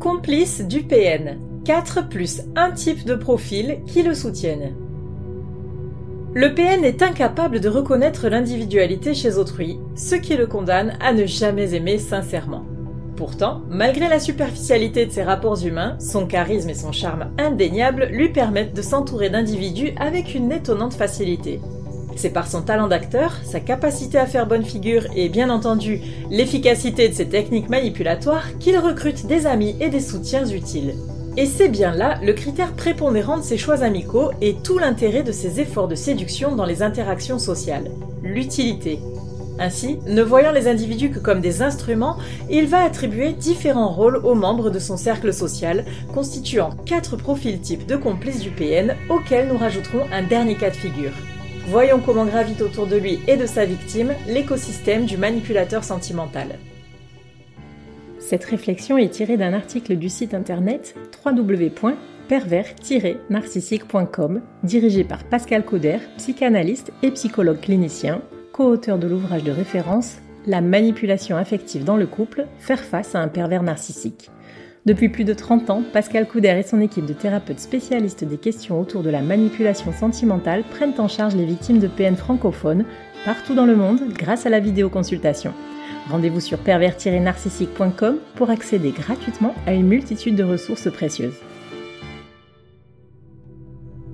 Complice du PN. 4 plus un type de profil qui le soutiennent. Le PN est incapable de reconnaître l'individualité chez autrui, ce qui le condamne à ne jamais aimer sincèrement. Pourtant, malgré la superficialité de ses rapports humains, son charisme et son charme indéniables lui permettent de s'entourer d'individus avec une étonnante facilité. C'est par son talent d'acteur, sa capacité à faire bonne figure et bien entendu l'efficacité de ses techniques manipulatoires qu'il recrute des amis et des soutiens utiles. Et c'est bien là le critère prépondérant de ses choix amicaux et tout l'intérêt de ses efforts de séduction dans les interactions sociales, l'utilité. Ainsi, ne voyant les individus que comme des instruments, il va attribuer différents rôles aux membres de son cercle social, constituant quatre profils types de complices du PN auxquels nous rajouterons un dernier cas de figure. Voyons comment gravite autour de lui et de sa victime l'écosystème du manipulateur sentimental. Cette réflexion est tirée d'un article du site internet www.pervers-narcissique.com dirigé par Pascal Cauder, psychanalyste et psychologue clinicien, co-auteur de l'ouvrage de référence La manipulation affective dans le couple, faire face à un pervers narcissique. Depuis plus de 30 ans, Pascal Couder et son équipe de thérapeutes spécialistes des questions autour de la manipulation sentimentale prennent en charge les victimes de PN francophones partout dans le monde grâce à la vidéoconsultation. Rendez-vous sur pervers-narcissique.com pour accéder gratuitement à une multitude de ressources précieuses.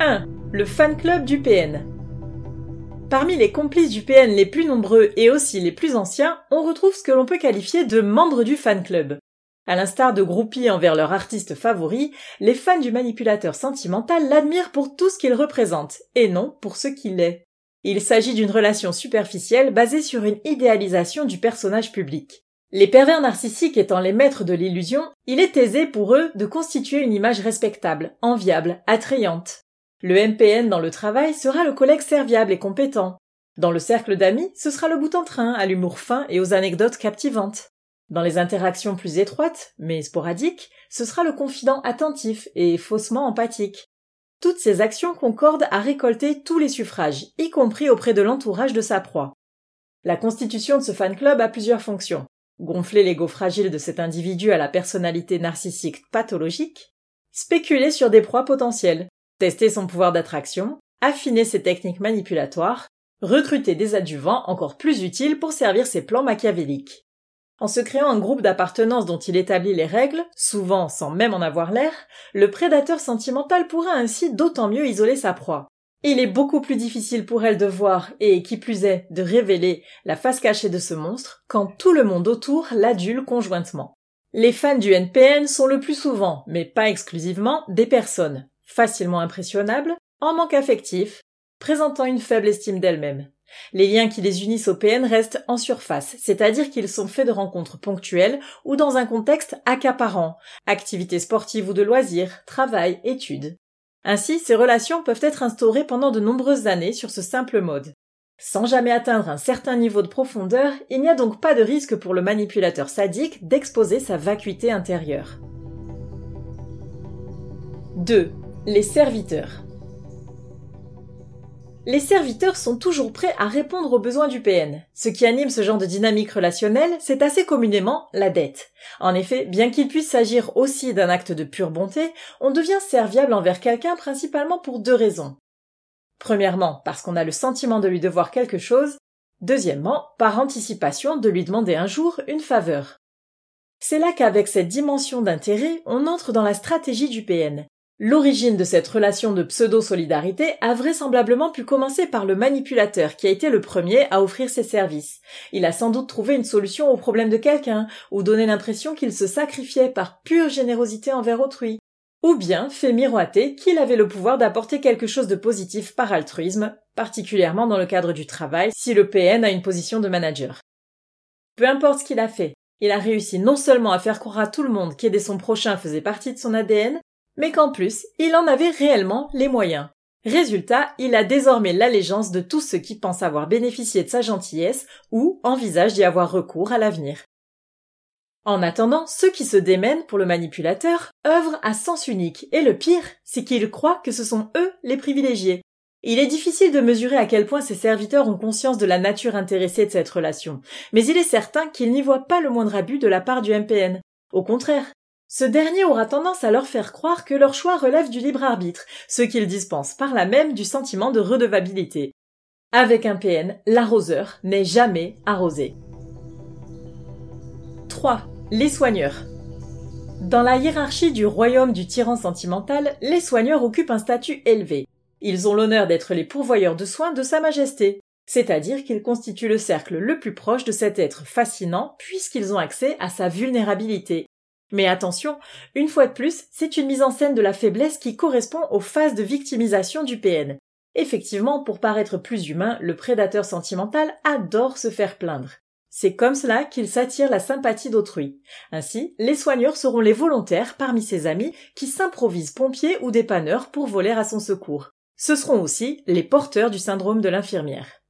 1. Le fan club du PN. Parmi les complices du PN les plus nombreux et aussi les plus anciens, on retrouve ce que l'on peut qualifier de membres du fan club. À l'instar de groupies envers leur artiste favori, les fans du manipulateur sentimental l'admirent pour tout ce qu'il représente, et non pour ce qu'il est. Il s'agit d'une relation superficielle basée sur une idéalisation du personnage public. Les pervers narcissiques étant les maîtres de l'illusion, il est aisé pour eux de constituer une image respectable, enviable, attrayante. Le MPN dans le travail sera le collègue serviable et compétent. Dans le cercle d'amis, ce sera le bout en train, à l'humour fin et aux anecdotes captivantes. Dans les interactions plus étroites, mais sporadiques, ce sera le confident attentif et faussement empathique. Toutes ces actions concordent à récolter tous les suffrages, y compris auprès de l'entourage de sa proie. La constitution de ce fan club a plusieurs fonctions. Gonfler l'ego fragile de cet individu à la personnalité narcissique pathologique, spéculer sur des proies potentielles, tester son pouvoir d'attraction, affiner ses techniques manipulatoires, recruter des adjuvants encore plus utiles pour servir ses plans machiavéliques. En se créant un groupe d'appartenance dont il établit les règles, souvent sans même en avoir l'air, le prédateur sentimental pourra ainsi d'autant mieux isoler sa proie. Il est beaucoup plus difficile pour elle de voir, et qui plus est, de révéler la face cachée de ce monstre, quand tout le monde autour l'adule conjointement. Les fans du NPN sont le plus souvent, mais pas exclusivement, des personnes facilement impressionnables, en manque affectif, présentant une faible estime d'elles-mêmes. Les liens qui les unissent au PN restent en surface, c'est-à-dire qu'ils sont faits de rencontres ponctuelles ou dans un contexte accaparant, activités sportives ou de loisirs, travail, études. Ainsi, ces relations peuvent être instaurées pendant de nombreuses années sur ce simple mode. Sans jamais atteindre un certain niveau de profondeur, il n'y a donc pas de risque pour le manipulateur sadique d'exposer sa vacuité intérieure. 2. Les serviteurs. Les serviteurs sont toujours prêts à répondre aux besoins du PN. Ce qui anime ce genre de dynamique relationnelle, c'est assez communément la dette. En effet, bien qu'il puisse s'agir aussi d'un acte de pure bonté, on devient serviable envers quelqu'un principalement pour deux raisons. Premièrement, parce qu'on a le sentiment de lui devoir quelque chose. Deuxièmement, par anticipation de lui demander un jour une faveur. C'est là qu'avec cette dimension d'intérêt, on entre dans la stratégie du PN. L'origine de cette relation de pseudo-solidarité a vraisemblablement pu commencer par le manipulateur qui a été le premier à offrir ses services. Il a sans doute trouvé une solution au problème de quelqu'un, ou donné l'impression qu'il se sacrifiait par pure générosité envers autrui. Ou bien fait miroiter qu'il avait le pouvoir d'apporter quelque chose de positif par altruisme, particulièrement dans le cadre du travail si le PN a une position de manager. Peu importe ce qu'il a fait, il a réussi non seulement à faire croire à tout le monde qu'aider son prochain faisait partie de son ADN, mais qu'en plus, il en avait réellement les moyens. Résultat, il a désormais l'allégeance de tous ceux qui pensent avoir bénéficié de sa gentillesse ou envisagent d'y avoir recours à l'avenir. En attendant, ceux qui se démènent pour le manipulateur œuvrent à sens unique, et le pire, c'est qu'ils croient que ce sont eux les privilégiés. Il est difficile de mesurer à quel point ces serviteurs ont conscience de la nature intéressée de cette relation, mais il est certain qu'ils n'y voient pas le moindre abus de la part du MPN. Au contraire, Ce dernier aura tendance à leur faire croire que leur choix relève du libre arbitre, ce qu'ils dispensent par là même du sentiment de redevabilité. Avec un PN, l'arroseur n'est jamais arrosé. 3. Les soigneurs. Dans la hiérarchie du royaume du tyran sentimental, les soigneurs occupent un statut élevé. Ils ont l'honneur d'être les pourvoyeurs de soins de Sa Majesté, c'est-à-dire qu'ils constituent le cercle le plus proche de cet être fascinant puisqu'ils ont accès à sa vulnérabilité, mais attention, une fois de plus, c'est une mise en scène de la faiblesse qui correspond aux phases de victimisation du PN. Effectivement, pour paraître plus humain, le prédateur sentimental adore se faire plaindre. C'est comme cela qu'il s'attire la sympathie d'autrui. Ainsi, les soigneurs seront les volontaires parmi ses amis qui s'improvisent pompiers ou dépanneurs pour voler à son secours. Ce seront aussi les porteurs du syndrome de l'infirmière.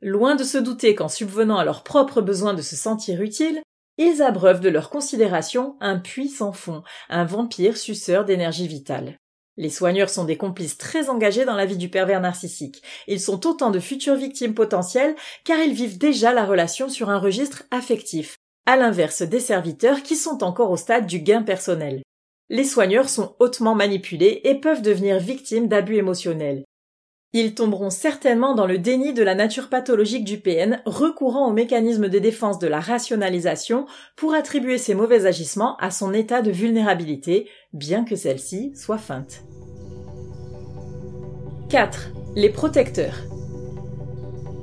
Loin de se douter qu'en subvenant à leurs propres besoins de se sentir utiles, ils abreuvent de leur considération un puits sans fond, un vampire suceur d'énergie vitale. Les soigneurs sont des complices très engagés dans la vie du pervers narcissique. Ils sont autant de futures victimes potentielles car ils vivent déjà la relation sur un registre affectif, à l'inverse des serviteurs qui sont encore au stade du gain personnel. Les soigneurs sont hautement manipulés et peuvent devenir victimes d'abus émotionnels. Ils tomberont certainement dans le déni de la nature pathologique du PN, recourant au mécanisme de défense de la rationalisation pour attribuer ses mauvais agissements à son état de vulnérabilité, bien que celle-ci soit feinte. 4. Les protecteurs.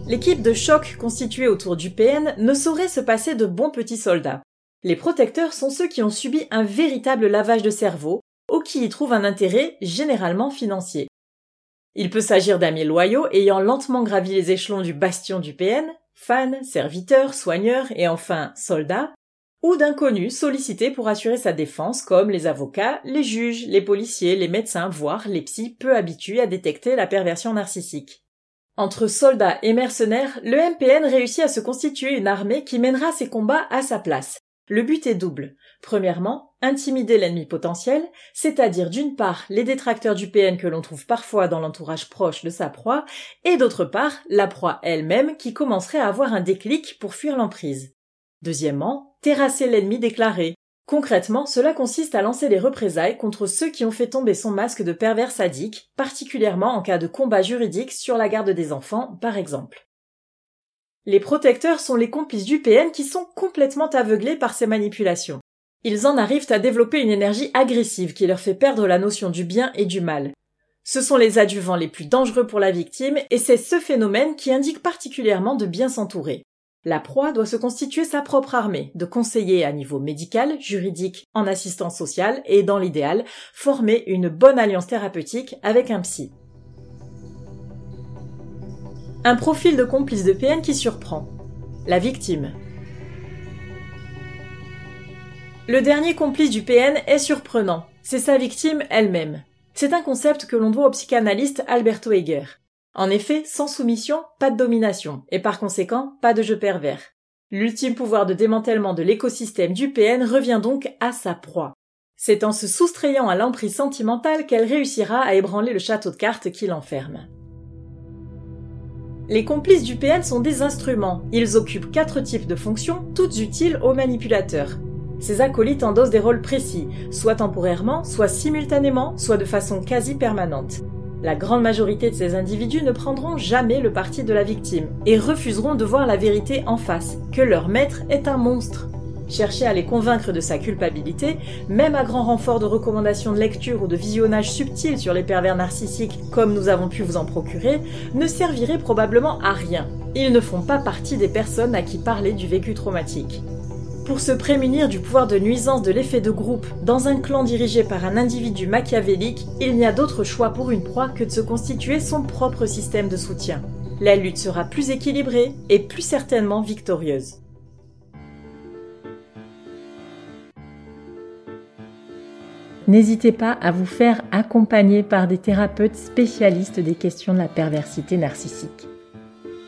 L'équipe de choc constituée autour du PN ne saurait se passer de bons petits soldats. Les protecteurs sont ceux qui ont subi un véritable lavage de cerveau, ou qui y trouvent un intérêt généralement financier. Il peut s'agir d'amis loyaux ayant lentement gravi les échelons du bastion du PN, fans, serviteurs, soigneurs et enfin soldats, ou d'inconnus sollicités pour assurer sa défense comme les avocats, les juges, les policiers, les médecins, voire les psys peu habitués à détecter la perversion narcissique. Entre soldats et mercenaires, le MPN réussit à se constituer une armée qui mènera ses combats à sa place, le but est double. Premièrement, intimider l'ennemi potentiel, c'est-à-dire d'une part les détracteurs du PN que l'on trouve parfois dans l'entourage proche de sa proie, et d'autre part la proie elle-même qui commencerait à avoir un déclic pour fuir l'emprise. Deuxièmement, terrasser l'ennemi déclaré. Concrètement, cela consiste à lancer des représailles contre ceux qui ont fait tomber son masque de pervers sadique, particulièrement en cas de combat juridique sur la garde des enfants, par exemple. Les protecteurs sont les complices du PN qui sont complètement aveuglés par ces manipulations. Ils en arrivent à développer une énergie agressive qui leur fait perdre la notion du bien et du mal. Ce sont les adjuvants les plus dangereux pour la victime et c'est ce phénomène qui indique particulièrement de bien s'entourer. La proie doit se constituer sa propre armée, de conseillers à niveau médical, juridique, en assistance sociale et, dans l'idéal, former une bonne alliance thérapeutique avec un psy. Un profil de complice de PN qui surprend. La victime. Le dernier complice du PN est surprenant. C'est sa victime elle-même. C'est un concept que l'on doit au psychanalyste Alberto Heger. En effet, sans soumission, pas de domination, et par conséquent, pas de jeu pervers. L'ultime pouvoir de démantèlement de l'écosystème du PN revient donc à sa proie. C'est en se soustrayant à l'emprise sentimentale qu'elle réussira à ébranler le château de cartes qui l'enferme. Les complices du PN sont des instruments. Ils occupent quatre types de fonctions, toutes utiles aux manipulateurs. Ces acolytes endossent des rôles précis, soit temporairement, soit simultanément, soit de façon quasi permanente. La grande majorité de ces individus ne prendront jamais le parti de la victime et refuseront de voir la vérité en face, que leur maître est un monstre. Chercher à les convaincre de sa culpabilité, même à grand renfort de recommandations de lecture ou de visionnage subtil sur les pervers narcissiques comme nous avons pu vous en procurer, ne servirait probablement à rien. Ils ne font pas partie des personnes à qui parler du vécu traumatique. Pour se prémunir du pouvoir de nuisance de l'effet de groupe dans un clan dirigé par un individu machiavélique, il n'y a d'autre choix pour une proie que de se constituer son propre système de soutien. La lutte sera plus équilibrée et plus certainement victorieuse. n'hésitez pas à vous faire accompagner par des thérapeutes spécialistes des questions de la perversité narcissique.